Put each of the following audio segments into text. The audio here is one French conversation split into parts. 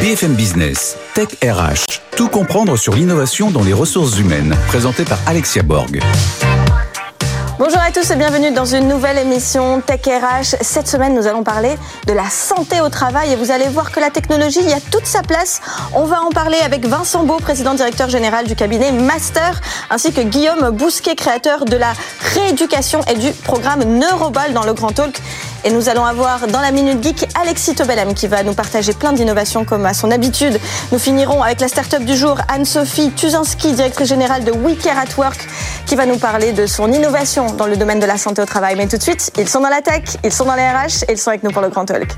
BFM Business, Tech RH, tout comprendre sur l'innovation dans les ressources humaines, présenté par Alexia Borg. Bonjour à tous et bienvenue dans une nouvelle émission Tech RH. Cette semaine, nous allons parler de la santé au travail et vous allez voir que la technologie y a toute sa place. On va en parler avec Vincent Beau, président directeur général du cabinet Master, ainsi que Guillaume Bousquet, créateur de la rééducation et du programme Neurobal dans le Grand Talk. Et nous allons avoir dans la Minute Geek Alexis Tobelem qui va nous partager plein d'innovations comme à son habitude. Nous finirons avec la start-up du jour Anne-Sophie Tuzinski, directrice générale de We Care at Work, qui va nous parler de son innovation dans le domaine de la santé au travail. Mais tout de suite, ils sont dans la tech, ils sont dans les RH et ils sont avec nous pour le Grand Talk.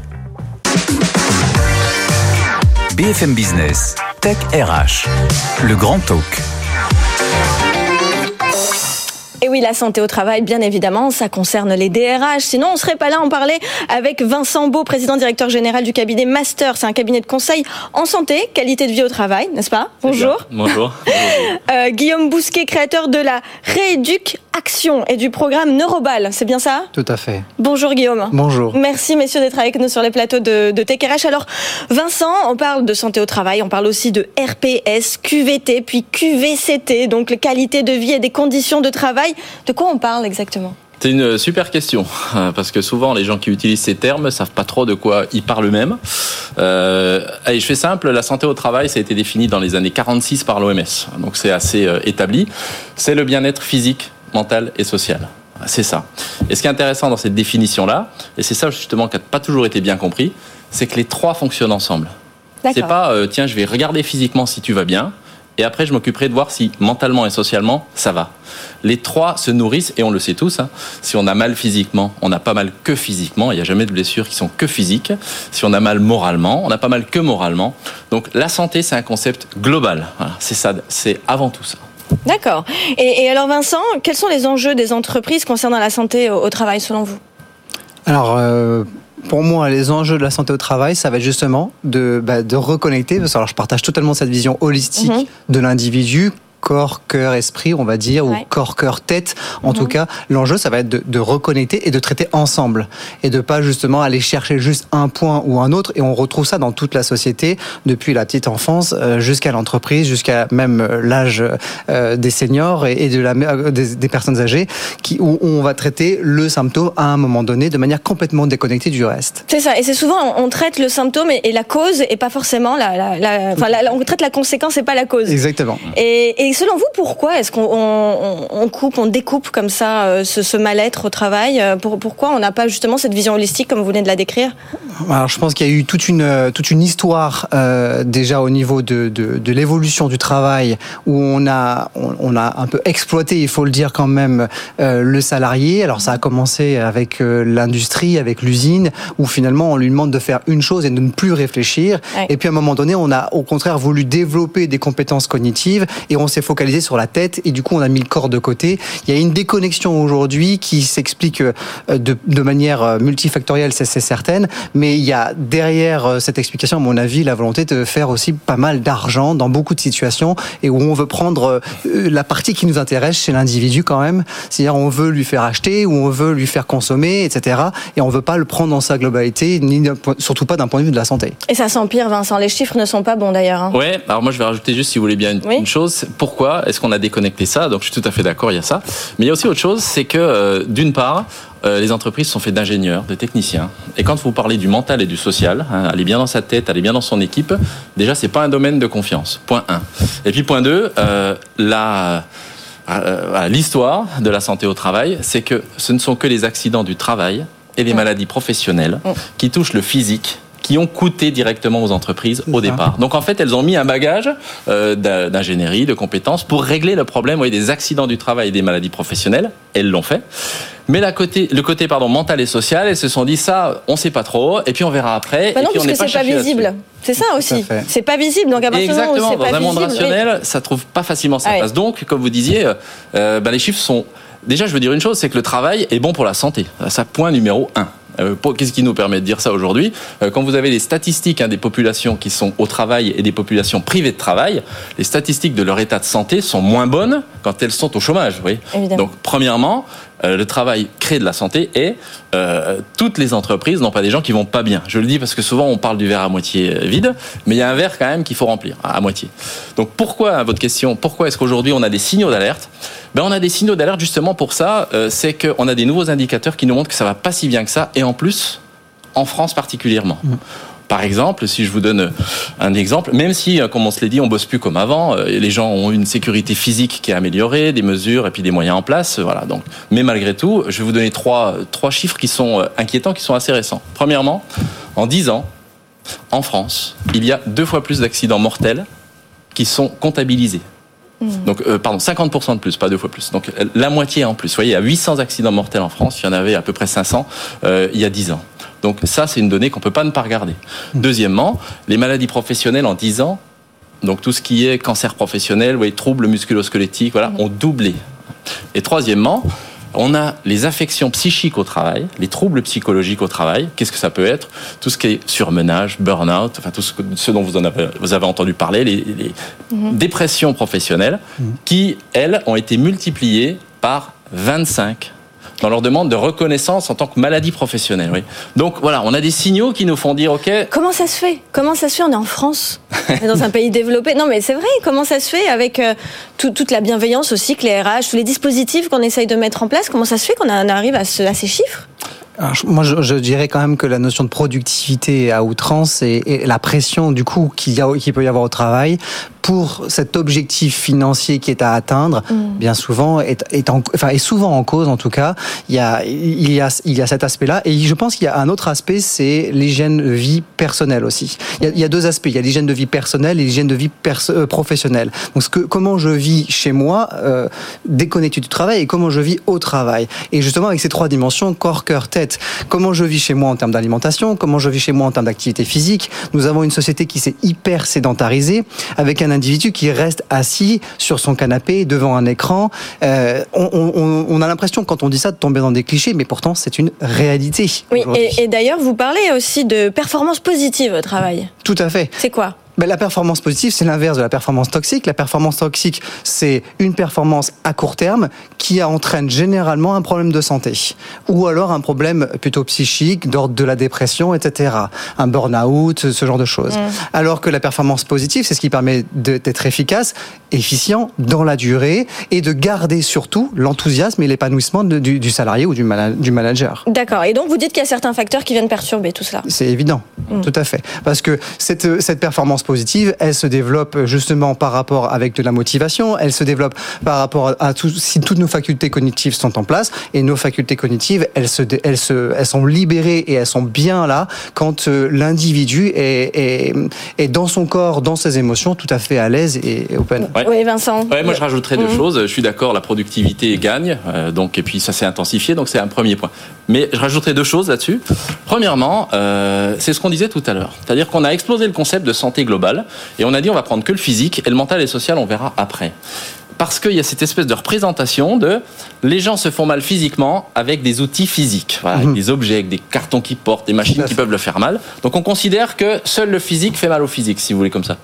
BFM Business, Tech RH, le Grand Talk. Et oui, la santé au travail, bien évidemment, ça concerne les DRH. Sinon, on serait pas là à en parler avec Vincent Beau, président directeur général du cabinet Master. C'est un cabinet de conseil en santé, qualité de vie au travail, n'est-ce pas? Bonjour. Bonjour. Euh, Guillaume Bousquet, créateur de la Rééduc Action et du programme Neurobal. C'est bien ça? Tout à fait. Bonjour Guillaume. Bonjour. Merci messieurs d'être avec nous sur les plateaux de, de TechRH. Alors Vincent, on parle de santé au travail, on parle aussi de RPS, QVT, puis QVCT, donc les qualités de vie et des conditions de travail. De quoi on parle exactement? C'est une super question, parce que souvent les gens qui utilisent ces termes savent pas trop de quoi ils parlent eux-mêmes. Euh, allez, je fais simple, la santé au travail, ça a été défini dans les années 46 par l'OMS, donc c'est assez euh, établi. C'est le bien-être physique, mental et social. C'est ça. Et ce qui est intéressant dans cette définition-là, et c'est ça justement qui n'a pas toujours été bien compris, c'est que les trois fonctionnent ensemble. C'est pas, euh, tiens, je vais regarder physiquement si tu vas bien, et après je m'occuperai de voir si mentalement et socialement ça va. Les trois se nourrissent et on le sait tous. Hein. si on a mal physiquement, on n'a pas mal que physiquement. Il n'y a jamais de blessures qui sont que physiques. Si on a mal moralement, on n'a pas mal que moralement. Donc la santé, c'est un concept global. Voilà, c'est ça, c'est avant tout ça. D'accord. Et, et, alors Vincent, quels sont les enjeux des entreprises concernant la santé au, au travail selon vous? Alors. Euh pour moi, les enjeux de la santé au travail, ça va être justement de, bah, de reconnecter, parce que alors, je partage totalement cette vision holistique mmh. de l'individu corps, cœur, esprit, on va dire, ou corps, cœur, tête. En tout cas, l'enjeu, ça va être de, de, reconnecter et de traiter ensemble. Et de pas justement aller chercher juste un point ou un autre. Et on retrouve ça dans toute la société, depuis la petite enfance euh, jusqu'à l'entreprise, jusqu'à même euh, l'âge euh, des seniors et, de la, des, des, personnes âgées, qui, où on va traiter le symptôme à un moment donné de manière complètement déconnectée du reste. C'est ça. Et c'est souvent, on traite le symptôme et, et, la cause et pas forcément la, la, la, enfin, la, on traite la conséquence et pas la cause. Exactement. Et, et selon vous, pourquoi est-ce qu'on on, on coupe, on découpe comme ça euh, ce, ce mal-être au travail Pour, Pourquoi on n'a pas justement cette vision holistique comme vous venez de la décrire? Alors, je pense qu'il y a eu toute une toute une histoire euh, déjà au niveau de, de, de l'évolution du travail où on a on, on, a un peu exploité, il faut le dire quand même, euh, le salarié. Alors ça a commencé avec euh, l'industrie, avec l'usine, où finalement on lui demande de faire une chose et de ne plus réfléchir. Ouais. Et puis à un moment donné, on a au contraire voulu développer des compétences cognitives et on s'est focalisé sur la tête et du coup on a mis le corps de côté. Il y a une déconnexion aujourd'hui qui s'explique de, de, manière multifactorielle, c'est certaine, mais il y a derrière cette explication, à mon avis, la volonté de faire aussi pas mal d'argent dans beaucoup de situations et où on veut prendre la partie qui nous intéresse chez l'individu quand même, c'est-à-dire on veut lui faire acheter ou on veut lui faire consommer, etc. Et on veut pas le prendre dans sa globalité, ni surtout pas d'un point de vue de la santé. Et ça s'empire, Vincent. Les chiffres ne sont pas bons d'ailleurs. Hein. Ouais. Alors moi je vais rajouter juste, si vous voulez bien, une, oui. une chose. Pourquoi est-ce qu'on a déconnecté ça Donc je suis tout à fait d'accord, il y a ça. Mais il y a aussi autre chose, c'est que euh, d'une part, euh, les entreprises sont faites d'ingénieurs, de techniciens. Et quand vous parlez du mental et du social, hein, aller bien dans sa tête, aller bien dans son équipe, déjà c'est pas un domaine de confiance. Point 1. Et puis point 2, euh, la l'histoire de la santé au travail, c'est que ce ne sont que les accidents du travail et les maladies professionnelles qui touchent le physique qui ont coûté directement aux entreprises au départ. Donc en fait, elles ont mis un bagage euh, d'ingénierie, de compétences pour régler le problème des accidents du travail et des maladies professionnelles. Elles l'ont fait. Mais la côté, le côté pardon, mental et social, elles se sont dit ça, on sait pas trop, et puis on verra après. Bah non, et puis parce on que c'est pas visible. C'est ça aussi. C'est pas visible. Donc à partir Exactement. du moment où Dans pas un monde visible, rationnel, ça trouve pas facilement sa Ah place. Donc, comme vous disiez, euh, bah, les chiffres sont. Déjà, je veux dire une chose, c'est que le travail est bon pour la santé. Ça, point numéro un. Euh, Qu'est-ce qui nous permet de dire ça aujourd'hui Euh, Quand vous avez les statistiques hein, des populations qui sont au travail et des populations privées de travail, les statistiques de leur état de santé sont moins bonnes quand elles sont au chômage. Donc, premièrement, euh, le travail crée de la santé et euh, toutes les entreprises n'ont pas des gens qui vont pas bien. Je le dis parce que souvent on parle du verre à moitié euh, vide, mais il y a un verre quand même qu'il faut remplir à moitié. Donc pourquoi, à votre question, pourquoi est-ce qu'aujourd'hui on a des signaux d'alerte? Ben, On a des signaux d'alerte justement pour ça, euh, c'est qu'on a des nouveaux indicateurs qui nous montrent que ça va pas si bien que ça, et en plus, en France particulièrement. Par exemple, si je vous donne un exemple, même si, euh, comme on se l'est dit, on bosse plus comme avant, euh, les gens ont une sécurité physique qui est améliorée, des mesures et puis des moyens en place, euh, voilà. Donc, mais malgré tout, je vais vous donner trois trois chiffres qui sont euh, inquiétants, qui sont assez récents. Premièrement, en 10 ans, en France, il y a deux fois plus d'accidents mortels qui sont comptabilisés. Donc, euh, pardon, 50% de plus, pas deux fois plus. Donc, euh, la moitié en plus. Vous voyez, il y a 800 accidents mortels en France, il y en avait à peu près 500 euh, il y a 10 ans. Donc, ça, c'est une donnée qu'on peut pas ne pas regarder. Deuxièmement, les maladies professionnelles en 10 ans, donc tout ce qui est cancer professionnel, vous voyez, troubles musculo-squelettiques, voilà, ont doublé. Et troisièmement, on a les affections psychiques au travail, les troubles psychologiques au travail. Qu'est-ce que ça peut être? Tout ce qui est surmenage, burn-out, enfin tout ce, que- ce dont vous, en avez, vous avez entendu parler, les, les dépressions professionnelles, qui, elles, ont été multipliées par 25 dans leur demande de reconnaissance en tant que maladie professionnelle. Oui. Donc voilà, on a des signaux qui nous font dire, OK, Comment ça se fait? Comment ça se fait? On est en France, dans un pays développé. Non, mais c'est vrai. Comment ça se fait avec euh, tout- toute la bienveillance aussi que les RH, tous les dispositifs qu'on essaye de mettre en place Comment ça se fait qu'on arrive à, ce- à ces chiffres? Alors, moi, je, je dirais quand même que la notion de productivité à outrance et, et la pression du coup qu'il peut y avoir au travail pour cet objectif financier qui est à atteindre, bien souvent est, est, en- enfin, est souvent en cause en tout cas. Il y a, il y a, il y a cet aspect-là et je pense qu'il y a un autre aspect, c'est l'hygiène de vie personnelle aussi. Il y, a, il y a deux aspects. Il y a l'hygiène de vie personnelle et l'hygiène de vie perso- euh, professionnelle. Donc, ce que, comment je vis chez moi, euh, déconnecté du travail, et comment je vis au travail. Et justement, avec ces trois dimensions, corps, cœur, tête, comment je vis chez moi en termes d'alimentation, comment je vis chez moi en termes d'activité physique. Nous avons une société qui s'est hyper sédentarisée, avec un individu qui reste assis sur son canapé devant un écran. Euh, on, on- on a l'impression, quand on dit ça, de tomber dans des clichés, mais pourtant, c'est une réalité. Oui, et, et d'ailleurs, vous parlez aussi de performance positive au travail. Tout à fait. C'est quoi? Ben, la performance positive, c'est l'inverse de la performance toxique. La performance toxique, c'est une performance à court terme qui entraîne généralement un problème de santé ou alors un problème plutôt psychique d'ordre de la dépression, etc. Un burn-out, ce genre de choses. Alors que la performance positive, c'est ce qui permet d'être efficace, efficient dans la durée et de garder surtout l'enthousiasme et l'épanouissement du, du salarié ou du, mana- du manager. D'accord. Et donc, vous dites qu'il y a certains facteurs qui viennent perturber tout cela? C'est évident, tout à fait. Parce que cette, cette performance positive, elle se développe justement par rapport avec de la motivation, elle se développe par rapport à tout, si toutes nos facultés cognitives sont en place, et nos facultés cognitives, elles, se, elles, se, elles sont libérées et elles sont bien là quand euh, l'individu est, est, est dans son corps, dans ses émotions, tout à fait à l'aise et, open. Ouais. Oui, Vincent. Ouais, moi je rajouterais deux Mhm. choses. Je suis d'accord, la productivité gagne, euh, donc et puis ça s'est intensifié, donc c'est un premier point. Mais je rajouterais deux choses là-dessus. Premièrement, euh, c'est ce qu'on disait tout à l'heure, c'est-à-dire qu'on a explosé le concept de santé globale et on a dit on va prendre que le physique et le mental et le social on verra après. Parce qu'il y a cette espèce de représentation de les gens se font mal physiquement avec des outils physiques, voilà, avec des objets, avec des cartons qui portent, des machines qui peuvent le faire mal. Donc on considère que seul le physique fait mal au physique, si vous voulez comme ça.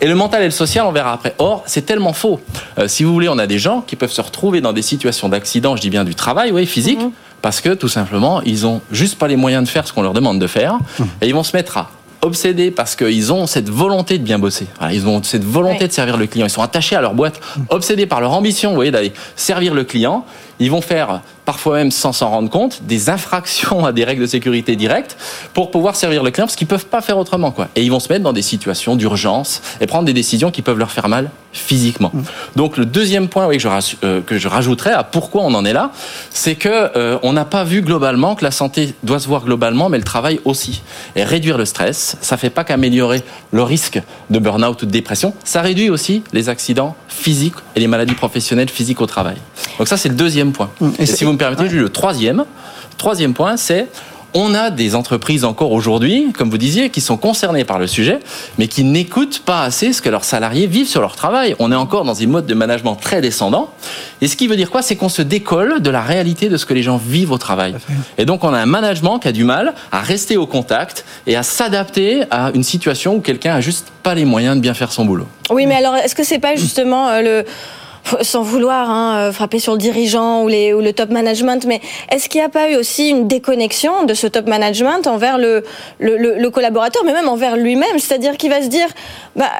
Et le mental et le social, on verra après. Or, c'est tellement faux. Euh, si vous voulez, on a des gens qui peuvent se retrouver dans des situations d'accident, je dis bien du travail, oui, physique, parce que tout simplement, ils ont juste pas les moyens de faire ce qu'on leur demande de faire, et ils vont se mettre à obsédés parce qu'ils ont cette volonté de bien bosser. Ils ont cette volonté Ouais. de servir le client. Ils sont attachés à leur boîte, obsédés par leur ambition, vous voyez, d'aller servir le client. Ils vont faire parfois même sans s'en rendre compte, des infractions à des règles de sécurité directes pour pouvoir servir le client parce qu'ils peuvent pas faire autrement quoi. Et ils vont se mettre dans des situations d'urgence et prendre des décisions qui peuvent leur faire mal physiquement. Mmh. Donc le deuxième point oui, que, je, euh, que je rajouterais à pourquoi on en est là, c'est que euh, on n'a pas vu globalement que la santé doit se voir globalement, mais le travail aussi. Et réduire le stress, ça fait pas qu'améliorer le risque de burn-out ou de dépression, ça réduit aussi les accidents physiques et les maladies professionnelles physiques au travail. Donc ça c'est le deuxième point. Mmh. Et, si vous me permettez, le troisième, troisième point, c'est on a des entreprises encore aujourd'hui, comme vous disiez, qui sont concernées par le sujet, mais qui n'écoutent pas assez ce que leurs salariés vivent sur leur travail. On est encore dans une mode de management très descendant. Et ce qui veut dire quoi? C'est qu'on se décolle de la réalité de ce que les gens vivent au travail. Et donc on a un management qui a du mal à rester au contact et à s'adapter à une situation où quelqu'un a juste pas les moyens de bien faire son boulot. Oui, mais alors est-ce que c'est pas justement euh, le sans vouloir hein, euh, frapper sur le dirigeant ou, les, ou le top management, mais est-ce qu'il n'y a pas eu aussi une déconnexion de ce top management envers le, le, le, collaborateur, mais même envers lui-même? C'est-à-dire qu'il va se dire, bah,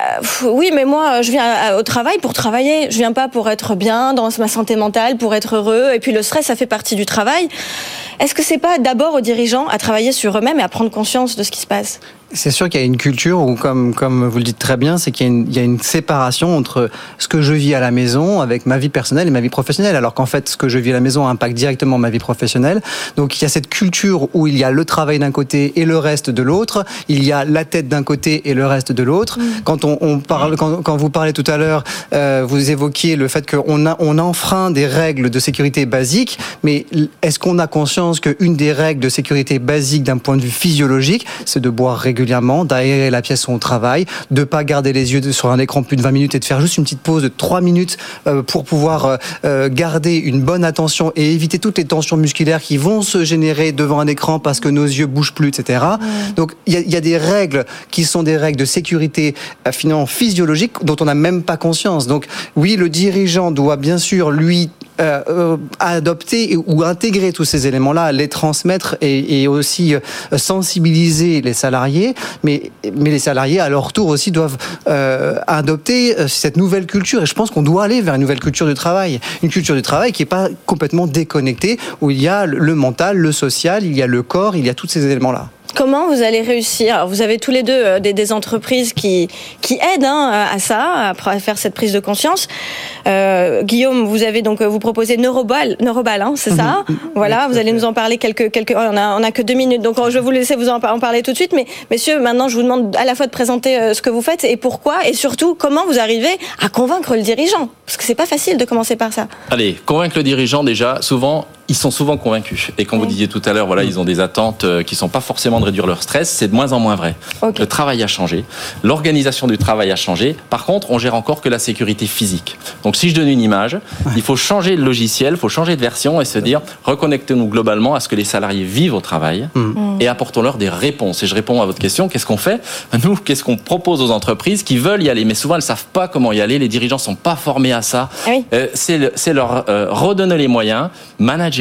oui, mais moi, je viens au travail pour travailler, je viens pas pour être bien dans ma santé mentale, pour être heureux, et puis le stress, ça fait partie du travail. Est-ce que c'est pas d'abord aux dirigeants à travailler sur eux-mêmes et à prendre conscience de ce qui se passe? C'est sûr qu'il y a une culture où, comme, comme vous le dites très bien, c'est qu'il y, a une séparation entre ce que je vis à la maison avec ma vie personnelle et ma vie professionnelle, alors qu'en fait, ce que je vis à la maison impacte directement ma vie professionnelle. Donc, il y a cette culture où il y a le travail d'un côté et le reste de l'autre. Il y a la tête d'un côté et le reste de l'autre. Mm. Quand on, parle, quand, vous parlez tout à l'heure, euh, vous évoquiez le fait qu'on a, on enfreint des règles de sécurité basiques, mais est-ce qu'on a conscience qu'une des règles de sécurité basiques d'un point de vue physiologique, c'est de boire régulièrement? Régulièrement, d'aérer la pièce où on travaille, de pas garder les yeux sur un écran plus de 20 minutes et de faire juste une petite pause de 3 minutes euh, pour pouvoir euh, euh, garder une bonne attention et éviter toutes les tensions musculaires qui vont se générer devant un écran parce que nos yeux bougent plus, etc. Donc il y a, des règles qui sont des règles de sécurité finalement physiologique dont on n'a même pas conscience. Donc oui, le dirigeant doit bien sûr lui adopter ou intégrer tous ces éléments-là, les transmettre et, et aussi sensibiliser les salariés mais, mais les salariés, à leur tour aussi, doivent euh, adopter euh, cette nouvelle culture. Et je pense qu'on doit aller vers une nouvelle culture du travail. Une culture du travail qui n'est pas complètement déconnectée, où il y a le mental, le social, il y a le corps, il y a tous ces éléments-là. Comment vous allez réussir Vous avez tous les deux euh, des, entreprises qui, qui aident hein, à ça, à faire cette prise de conscience. Euh, Guillaume, vous avez donc vous proposez Neurobal, Neurobal, hein, c'est ça mhm. Voilà, vous allez nous en parler quelques quelques. On a on a que deux minutes, donc je vais vous laisser vous en, parler tout de suite. Mais messieurs, maintenant, je vous demande à la fois de présenter euh, ce que vous faites et pourquoi, et surtout comment vous arrivez à convaincre le dirigeant, parce que c'est pas facile de commencer par ça. Allez, convaincre le dirigeant déjà. Souvent, ils sont souvent convaincus. Et comme vous disiez tout à l'heure, voilà, ils ont des attentes euh, qui sont pas forcément de réduire leur stress. C'est de moins en moins vrai. Le travail a changé, l'organisation du travail a changé. Par contre, on gère encore que la sécurité physique. Donc, si je donne une image, il faut changer le logiciel, il faut changer de version et se dire reconnectez-nous globalement à ce que les salariés vivent au travail mm. Mm. et apportons-leur des réponses. Et je réponds à votre question qu'est-ce qu'on fait? Nous, qu'est-ce qu'on propose aux entreprises qui veulent y aller, mais souvent elles savent pas comment y aller. Les dirigeants sont pas formés à ça. Ah euh, c'est leur euh, redonner les moyens, manager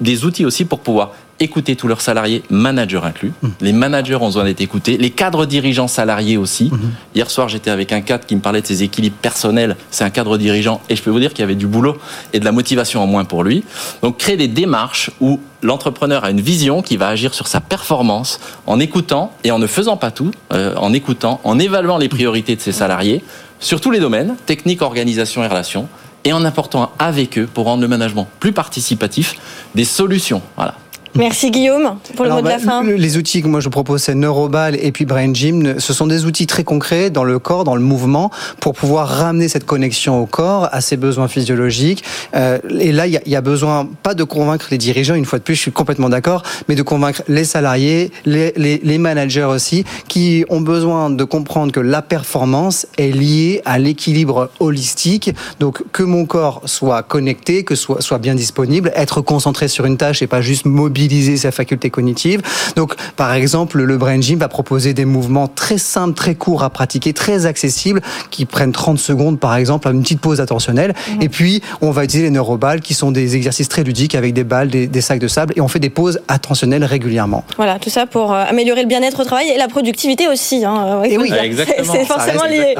des outils aussi pour pouvoir écouter tous leurs salariés, managers inclus. Mmh. Les managers ont besoin d'être écoutés. Les cadres dirigeants salariés aussi. Mmh. Hier soir, j'étais avec un cadre qui me parlait de ses équilibres personnels. C'est un cadre dirigeant. Et je peux vous dire qu'il y avait du boulot et de la motivation en moins pour lui. Donc, créer des démarches où l'entrepreneur a une vision qui va agir sur sa performance en écoutant et en ne faisant pas tout, euh, en écoutant, en évaluant les priorités de ses salariés sur tous les domaines, technique, organisation et relations et en apportant avec eux, pour rendre le management plus participatif, des solutions. Voilà. Merci Guillaume pour le mot de la bah, fin. Les outils que moi je propose, c'est Neurobal et puis Brain Gym. Ce sont des outils très concrets dans le corps, dans le mouvement, pour pouvoir ramener cette connexion au corps, à ses besoins physiologiques. Euh, et là, il y, a besoin pas de convaincre les dirigeants, une fois de plus, je suis complètement d'accord, mais de convaincre les salariés, les, les, les managers aussi, qui ont besoin de comprendre que la performance est liée à l'équilibre holistique. Donc que mon corps soit connecté, que soit, soit bien disponible, être concentré sur une tâche et pas juste mobile mobiliser sa faculté cognitive. Donc, par exemple, le Brain Gym va proposer des mouvements très simples, très courts à pratiquer, très accessibles, qui prennent 30 secondes, par exemple, à une petite pause attentionnelle. Mhm. Et puis, on va utiliser les neuroballes, qui sont des exercices très ludiques avec des balles, des, sacs de sable, et on fait des pauses attentionnelles régulièrement. Voilà, tout ça pour euh, améliorer le bien-être au travail et la productivité aussi. Hein. Et oui, c'est forcément lié.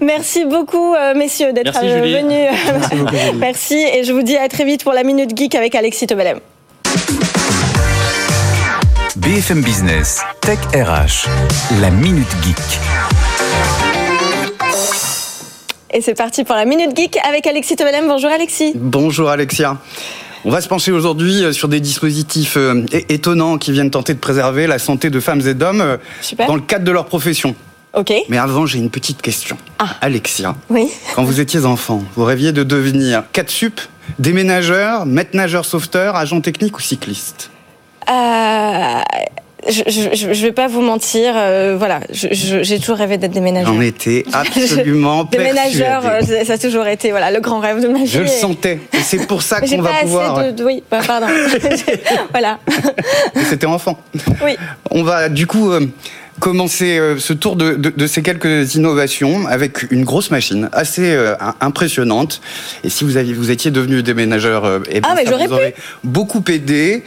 Merci beaucoup, euh, messieurs, d'être venus. Merci, Merci, et je vous dis à très vite pour la Minute Geek avec Alexis Tobelem. BFM Business, Tech RH, la Minute Geek. Et c'est parti pour la Minute Geek avec Alexis Tobelem. Bonjour Alexis. Bonjour Alexia. On va se pencher aujourd'hui euh, sur des dispositifs euh, étonnants qui viennent tenter de préserver la santé de femmes et d'hommes euh, dans le cadre de leur profession. Ok. Mais avant, j'ai une petite question. Ah. Alexia, oui. quand vous étiez enfant, vous rêviez de devenir 4 sup, déménageur, maître nageur sauveteur, agent technique ou cycliste? Je, ne vais pas vous mentir, euh, voilà, j'ai toujours rêvé d'être déménageur. J'en étais absolument Déménageur, euh, ça a toujours été voilà le grand rêve de ma vie. Je le sentais. c'est pour ça qu'on va pouvoir. Assez de, oui, bah, pardon. voilà. C'était enfant. Oui. On va du coup commencer euh, ce tour de, de, ces quelques innovations avec une grosse machine assez euh, impressionnante. Et si vous, aviez, vous étiez devenu déménageur, euh, eh ah, ça vous aurait beaucoup aidé.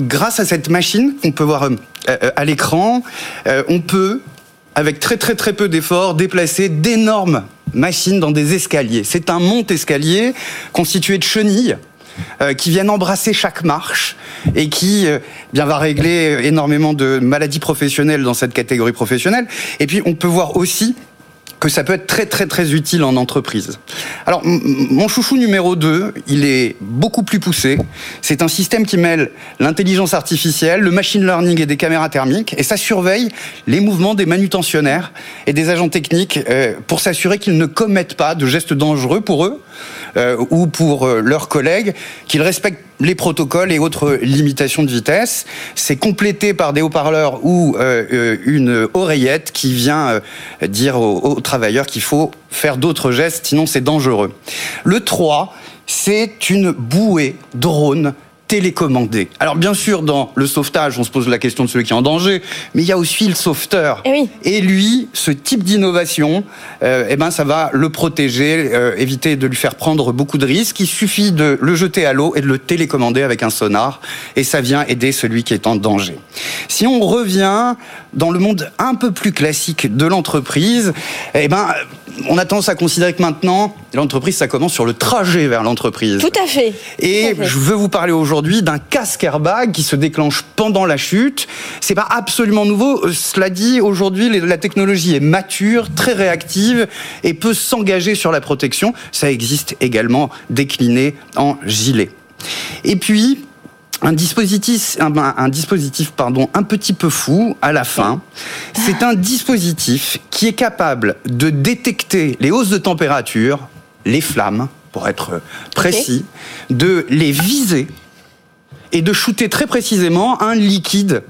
grâce à cette machine qu'on peut voir à l'écran, on peut, avec très très très peu d'efforts, déplacer d'énormes machines dans des escaliers. C'est un monte-escalier constitué de chenilles euh, qui viennent embrasser chaque marche et qui euh, bien va régler énormément de maladies professionnelles dans cette catégorie professionnelle. Et puis on peut voir aussi que ça peut être très très très utile en entreprise. Alors mon chouchou numéro 2, il est beaucoup plus poussé. C'est un système qui mêle l'intelligence artificielle, le machine learning et des caméras thermiques et ça surveille les mouvements des manutentionnaires et des agents techniques euh, pour s'assurer qu'ils ne commettent pas de gestes dangereux pour eux euh, ou pour euh, leurs collègues, qu'ils respectent les protocoles et autres limitations de vitesse. C'est complété par des haut-parleurs ou euh, une oreillette qui vient dire aux, travailleurs qu'il faut faire d'autres gestes, sinon c'est dangereux. Le 3, c'est une bouée drone télécommandé. Alors bien sûr, dans le sauvetage, on se pose la question de celui qui est en danger, mais il y a aussi le sauveteur. Et, eh et lui, ce type d'innovation, euh, eh ben, ça va le protéger, euh, éviter de lui faire prendre beaucoup de risques. Il suffit de le jeter à l'eau et de le télécommander avec un sonar, et ça vient aider celui qui est en danger. Si on revient dans le monde un peu plus classique de l'entreprise, eh ben, on a tendance à considérer que maintenant, l'entreprise, ça commence sur le trajet vers l'entreprise. Tout à fait. Et je veux vous parler aujourd'hui d'un casque airbag qui se déclenche pendant la chute. C'est pas absolument nouveau. Euh, cela dit, aujourd'hui, la technologie est mature, très réactive et peut s'engager sur la protection. Ça existe également décliné en gilet. Et puis, un dispositif, un, pardon, un petit peu fou à la fin. C'est un dispositif qui est capable de détecter les hausses de température, les flammes, pour être précis, de les viser et de shooter très précisément un liquide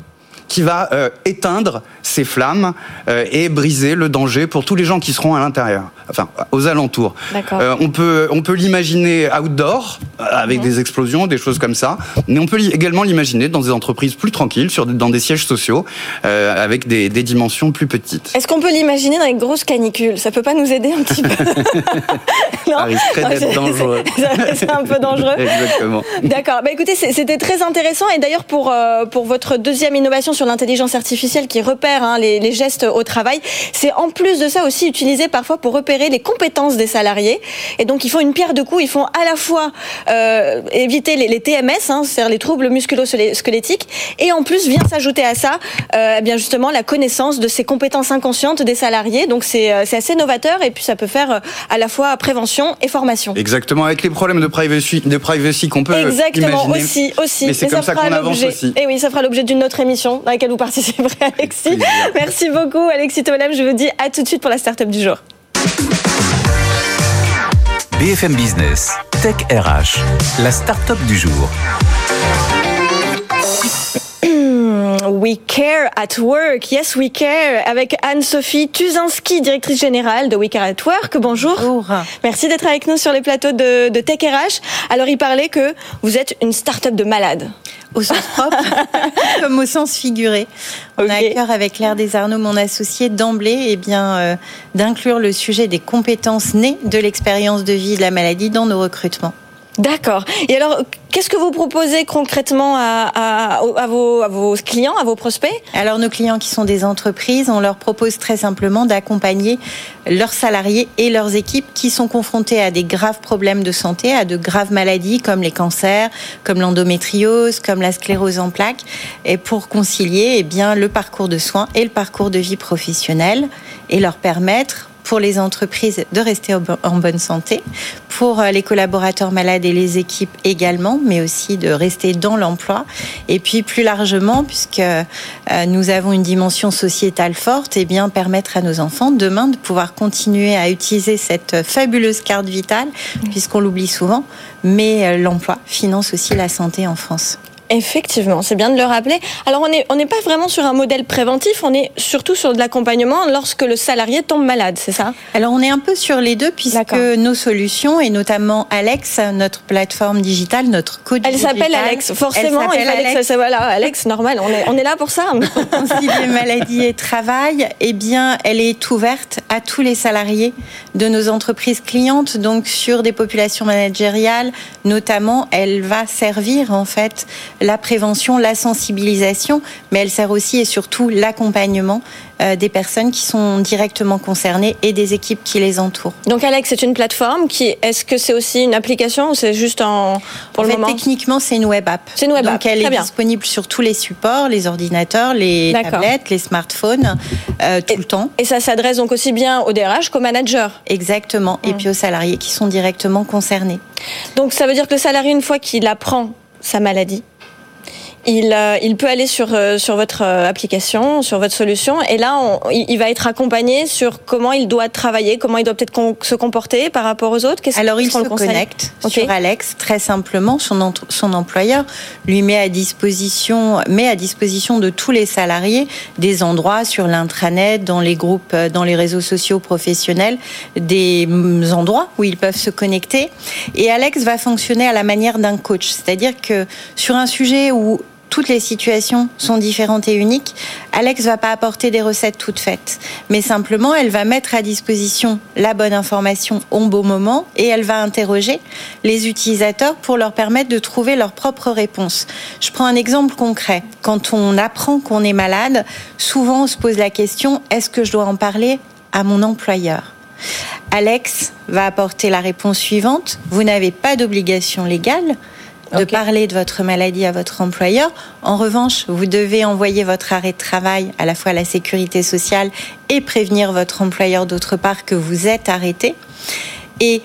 qui va euh, éteindre ces flammes euh, et briser le danger pour tous les gens qui seront à l'intérieur, enfin aux alentours. Euh, on peut on peut l'imaginer outdoor avec des explosions, des choses comme ça, mais on peut également l'imaginer dans des entreprises plus tranquilles, sur dans des sièges sociaux avec des, des, dimensions plus petites. Est-ce qu'on peut l'imaginer dans les grosses canicules? Ça peut pas nous aider un petit peu? Non, ça risquerait d'être dangereux. C'est un peu dangereux. Exactement. D'accord. Bah écoutez, c'était très intéressant et d'ailleurs pour pour votre deuxième innovation sur l'intelligence artificielle qui repère hein, les, gestes au travail. C'est en plus de ça aussi utilisé parfois pour repérer les compétences des salariés. Et donc ils font une pierre de coups. Ils font à la fois euh, éviter les, TMS, hein, c'est-à-dire les troubles musculo-squelettiques, et en plus vient s'ajouter à ça, euh, eh bien justement la connaissance de ces compétences inconscientes des salariés. Donc c'est euh, assez novateur et puis ça peut faire à la fois prévention et formation. Exactement, avec les problèmes de privacy, de privacy qu'on peut Exactement, aussi, aussi. Mais c'est comme ça, qu'on avance aussi. Et oui, ça fera l'objet d'une autre émission dans laquelle vous participerez, Alexis. Merci beaucoup, Alexis Tolem. Je vous dis à tout de suite pour la start-up du jour. BFM Business, Tech RH, la start-up du jour. We Care at Work. Yes, We Care avec Anne-Sophie Tuzinski, directrice générale de We Care at Work. Bonjour. Bonjour. Merci d'être avec nous sur les plateaux de, de Tech RH. Alors, il parlait que vous êtes une start-up de malades. Au sens propre comme au sens figuré. On a à cœur avec Claire Desarnaud, mon associé, d'emblée, eh bien, euh, d'inclure le sujet des compétences nées de l'expérience de vie de la maladie dans nos recrutements. D'accord. Et alors, qu'est-ce que vous proposez concrètement à, vos, clients, à vos prospects? Alors, nos clients qui sont des entreprises, on leur propose très simplement d'accompagner leurs salariés et leurs équipes qui sont confrontés à des graves problèmes de santé, à de graves maladies comme les cancers, comme l'endométriose, comme la sclérose en plaques, et pour concilier eh bien, le parcours de soins et le parcours de vie professionnelle et leur permettre pour les entreprises de rester en bonne santé, pour euh, les collaborateurs malades et les équipes également, mais aussi de rester dans l'emploi. Et puis plus largement, puisque euh, nous avons une dimension sociétale forte, et eh bien permettre à nos enfants demain de pouvoir continuer à utiliser cette fabuleuse carte vitale, puisqu'on l'oublie souvent, mais euh, l'emploi finance aussi la santé en France. Effectivement, c'est bien de le rappeler. Alors on n'est on n'est pas vraiment sur un modèle préventif, on est surtout sur de l'accompagnement lorsque le salarié tombe malade, c'est ça? Alors on est un peu sur les deux puisque nos solutions et notamment Alex, notre plateforme digitale, notre code Elle s'appelle Alex, forcément. Elle Alex. voilà, Alex, normal, on est, on est là pour ça. les maladies et travail, eh bien, elle est ouverte à tous les salariés de nos entreprises clientes, donc sur des populations managériales, notamment, elle va servir en fait la prévention, la sensibilisation, mais elle sert aussi et surtout l'accompagnement euh, des personnes qui sont directement concernées et des équipes qui les entourent. Donc Alex, c'est une plateforme qui est-ce que c'est aussi une application ou c'est juste en pour le fait, moment? Techniquement, c'est une web app. C'est une web Donc app. elle est disponible sur tous les supports, les ordinateurs, les tablettes, les smartphones, euh, tout le temps. Et ça s'adresse donc aussi bien aux DRH qu'aux managers. Exactement. Et mmh. puis aux salariés qui sont directement concernés. Donc ça veut dire que le salarié, une fois qu'il apprend sa maladie, il, euh, il peut aller sur, euh, sur votre euh, application, sur votre solution, et là, on, il va être accompagné sur comment il doit travailler, comment il doit peut-être se comporter par rapport aux autres. Alors, il se connecte sur Alex, très simplement. Son, son employeur lui met à disposition, met à disposition de tous les salariés des endroits sur l'intranet, dans les groupes, dans les réseaux sociaux professionnels, des endroits où ils peuvent se connecter. Et Alex va fonctionner à la manière d'un coach, c'est-à-dire que sur un sujet où toutes les situations sont différentes et uniques. Alex va pas apporter des recettes toutes faites, mais simplement elle va mettre à disposition la bonne information au bon moment et elle va interroger les utilisateurs pour leur permettre de trouver leurs propres réponses. Je prends un exemple concret. Quand on apprend qu'on est malade, souvent on se pose la question est-ce que je dois en parler à mon employeur? Alex va apporter la réponse suivante vous n'avez pas d'obligation légale de parler de votre maladie à votre employeur. En revanche, vous devez envoyer votre arrêt de travail à la fois à la sécurité sociale et prévenir votre employeur d'autre part que vous êtes arrêté. Et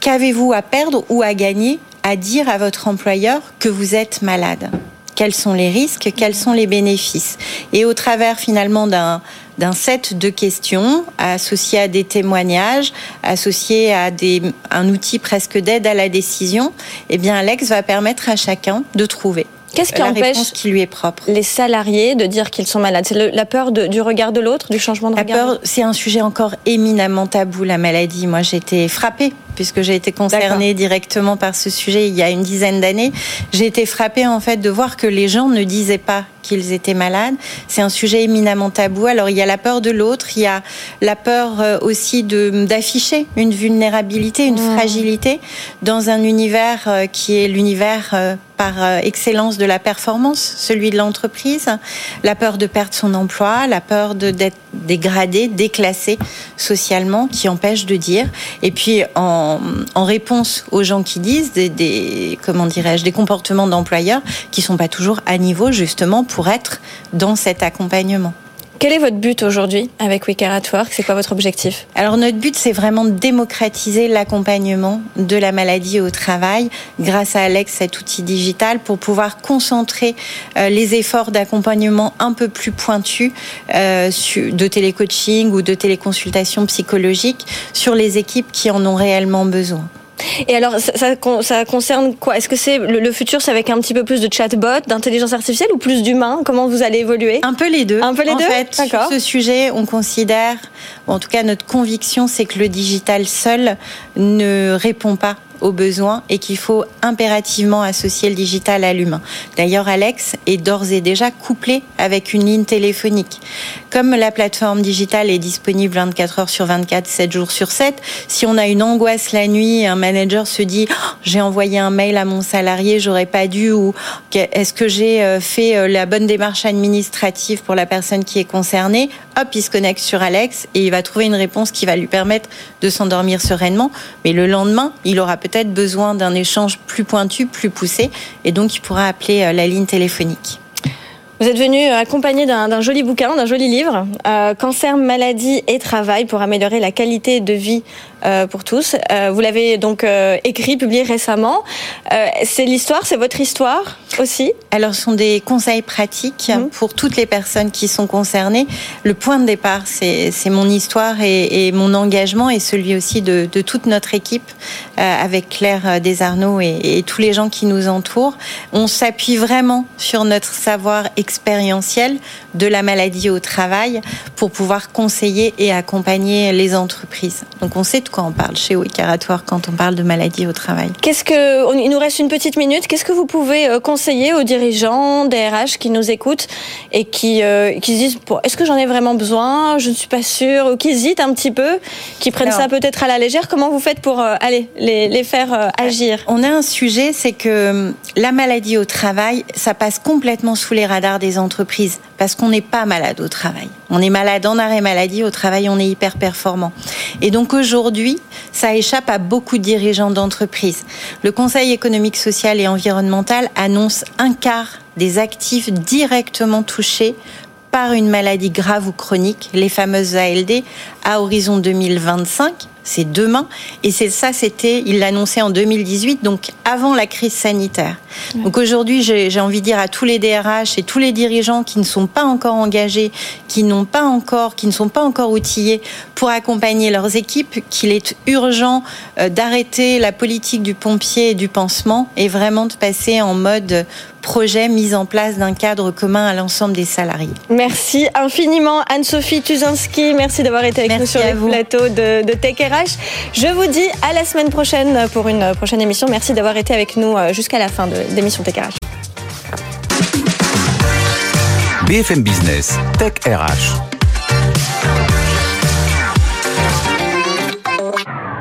qu'avez-vous à perdre ou à gagner à dire à votre employeur que vous êtes malade? Quels sont les risques? Quels sont les bénéfices? Et au travers finalement d'un d'un set de questions associées à des témoignages, associées à des, un outil presque d'aide à la décision, eh bien Alex va permettre à chacun de trouver Qu'est-ce qui empêche qui lui est propre. les salariés de dire qu'ils sont malades? C'est la peur du regard de l'autre, du changement de la regard? peur, c'est un sujet encore éminemment tabou, la maladie. Moi, j'ai été frappée puisque j'ai été concernée directement par ce sujet il y a une dizaine d'années. J'ai été frappée en fait de voir que les gens ne disaient pas qu'ils étaient malades. C'est un sujet éminemment tabou. Alors il y a la peur de l'autre, il y a la peur euh, aussi de d'afficher une vulnérabilité, une mmh. fragilité dans un univers euh, qui est l'univers euh, par excellence de la performance, celui de l'entreprise, la peur de perdre son emploi, la peur d'être dégradé, déclassé socialement, qui empêche de dire. Et puis en en, réponse aux gens qui disent des, comment dirais-je des comportements d'employeurs qui sont pas toujours à niveau justement pour être dans cet accompagnement. Quel est votre but aujourd'hui avec We Care at Work? C'est quoi votre objectif? Alors notre but, c'est vraiment de démocratiser l'accompagnement de la maladie au travail grâce à Alex, cet outil digital, pour pouvoir concentrer euh, les efforts d'accompagnement un peu plus pointus euh, de télécoaching ou de téléconsultation psychologique sur les équipes qui en ont réellement besoin. Et alors, ça, ça, concerne quoi? Est-ce que c'est le, futur, c'est avec un petit peu plus de chatbot, d'intelligence artificielle ou plus d'humain Comment vous allez évoluer? Un peu les deux. Un peu les en deux? Fait, sur ce sujet, on considère, en tout cas, notre conviction, c'est que le digital seul ne répond pas aux besoins et qu'il faut impérativement associer le digital à l'humain. D'ailleurs, Alex est d'ores et déjà couplé avec une ligne téléphonique. Comme la plateforme digitale est disponible 24 heures sur 24, 7 jours sur 7, si on a une angoisse la nuit, un manager se dit oh, j'ai envoyé un mail à mon salarié, j'aurais pas dû ou est-ce que j'ai euh, fait euh, la bonne démarche administrative pour la personne qui est concernée? Hop, il se connecte sur Alex et il va trouver une réponse qui va lui permettre de s'endormir sereinement. Mais le lendemain, il aura peut-être besoin d'un échange plus pointu, plus poussé et donc il pourra appeler euh, la ligne téléphonique. Vous êtes venu accompagné d'un joli bouquin, d'un joli livre, euh, Cancer, maladie et travail pour améliorer la qualité de vie euh, pour tous. Euh, vous l'avez donc euh, écrit, publié récemment. c'est l'histoire, c'est votre histoire aussi? Alors, ce sont des conseils pratiques mhm. pour toutes les personnes qui sont concernées. Le point de départ, c'est mon histoire et, et, mon engagement et celui aussi de, de toute notre équipe avec Claire Desarnaud et, et, tous les gens qui nous entourent. On s'appuie vraiment sur notre savoir expérientiel de la maladie au travail pour pouvoir conseiller et accompagner les entreprises. Donc, on sait quand on parle chez Wikaratoire quand on parle de maladie au travail. Qu'est-ce que, il nous reste une petite minute, qu'est-ce que vous pouvez euh, conseiller aux dirigeants des RH qui nous écoutent et qui, euh, qui se disent, est-ce que j'en ai vraiment besoin? Je ne suis pas sûre, ou qui hésitent un petit peu, qui prennent ça peut-être à la légère. Comment vous faites pour euh, aller les, les faire agir? On a un sujet, c'est que la maladie au travail, ça passe complètement sous les radars des entreprises parce qu'on n'est pas malade au travail. On est malade en arrêt maladie, au travail on est hyper performant. Et donc aujourd'hui, ça échappe à beaucoup de dirigeants d'entreprises. Le Conseil économique, social et environnemental annonce un quart des actifs directement touchés par une maladie grave ou chronique, les fameuses ALD, à horizon 2025 c'est demain. Et c'est ça, c'était, il l'annonçait en 2018, donc avant la crise sanitaire. Donc aujourd'hui, j'ai envie de dire à tous les DRH et tous les dirigeants qui ne sont pas encore engagés, qui n'ont pas encore, qui ne sont pas encore outillés pour accompagner leurs équipes, qu'il est urgent euh, d'arrêter la politique du pompier et du pansement et vraiment de passer en mode projet mise en place d'un cadre commun à l'ensemble des salariés. Merci infiniment Anne-Sophie Tuzinski, merci d'avoir été avec nous sur le plateau de, de Tech RH. Je vous dis à la semaine prochaine pour une prochaine émission. Merci d'avoir été avec nous euh, jusqu'à la fin de l'émission Tech RH. BFM Business, Tech RH.